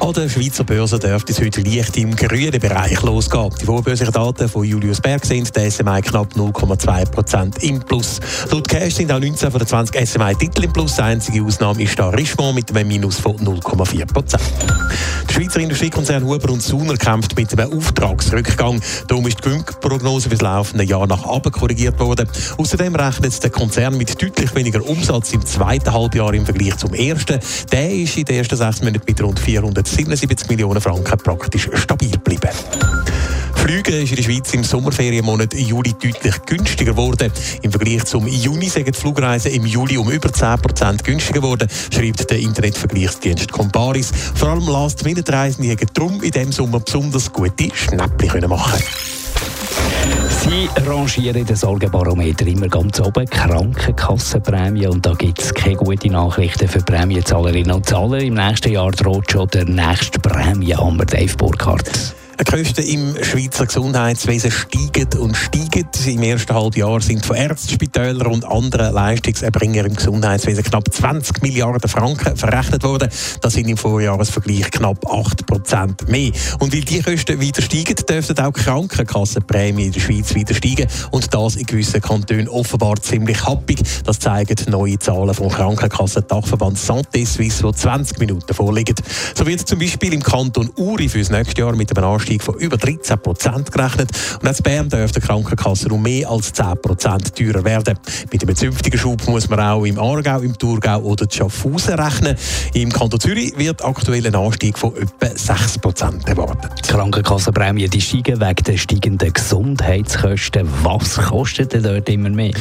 An der Schweizer Börse dürfte es heute leicht im grünen Bereich losgehen. Die vorbörslichen Daten von Julius Berg sind der SMI knapp 0,2% im Plus. Laut Cash sind auch 19 von den 20 SMI-Titel im Plus. Die einzige Ausnahme ist da Richemont mit einem Minus von 0,4%. Der Schweizer Industriekonzern Huber und Suner kämpft mit einem Auftragsrückgang. Darum ist die Gewinnprognose für das laufende Jahr nach oben korrigiert worden. Außerdem rechnet der Konzern mit deutlich weniger Umsatz im zweiten Halbjahr im Vergleich zum ersten. Der ist in den ersten sechs Monaten mit rund 477 Millionen Franken praktisch stabil geblieben. Fliegen ist in der Schweiz im Sommerferienmonat Juli deutlich günstiger geworden. Im Vergleich zum Juni sind die Flugreisen im Juli um über 10% günstiger geworden, schreibt der Internetvergleichsdienst Comparis. Vor allem Last-Minute-Reisende haben darum in diesem Sommer besonders gute Schnäppchen machen Sie rangieren den Sorgenbarometer immer ganz oben, Krankenkassenprämie. Und da gibt es keine guten Nachrichten für Prämiezahlerinnen und Zahler. Im nächsten Jahr droht schon der nächste Prämiehammer, Dave Burkhardt. Die Kosten im Schweizer Gesundheitswesen steigen und steigen. Im ersten Halbjahr sind von Ärzten, Spitälern und anderen Leistungserbringern im Gesundheitswesen knapp 20 Milliarden Franken verrechnet worden. Das sind im Vorjahresvergleich knapp 8 Prozent mehr. Und weil die Kosten wieder steigen, dürften auch Krankenkassenprämien in der Schweiz wieder steigen. Und das in gewissen Kantonen offenbar ziemlich happig. Das zeigen neue Zahlen vom Krankenkassendachverband Santé Suisse, die 20 Minuten vorliegen. So wird zum Beispiel im Kanton Uri für das nächste Jahr mit einem Anstieg Anstieg von über 13 Prozent gerechnet. Und als Bern dürfte die Krankenkasse um mehr als 10 Prozent teurer werden. Mit einem zünftigen Schub muss man auch im Aargau, im Thurgau oder Schaffhausen rechnen. Im Kanton Zürich wird aktuell ein Anstieg von etwa 6 Prozent erwartet. Die Krankenkassenprämien die steigen wegen der steigenden Gesundheitskosten. Was kostet denn dort immer mehr?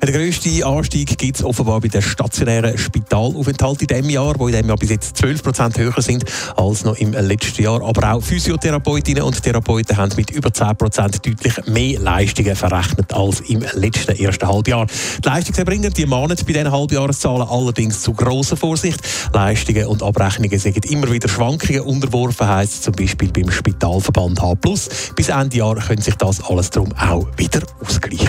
Der grösste Anstieg gibt es offenbar bei den stationären Spitalaufenthalten in diesem Jahr, wo in diesem Jahr bis jetzt 12 Prozent höher sind als noch im letzten Jahr. Aber auch Physiotherapeutinnen und Therapeuten haben mit über 10 Prozent deutlich mehr Leistungen verrechnet als im letzten ersten Halbjahr. Die Leistungserbringer die mahnen bei diesen Halbjahreszahlen allerdings zu grosser Vorsicht. Leistungen und Abrechnungen sind immer wieder Schwankungen unterworfen, heisst zum Beispiel beim Spitalverband H+. Bis Ende Jahr könnte sich das alles darum auch wieder ausgleichen.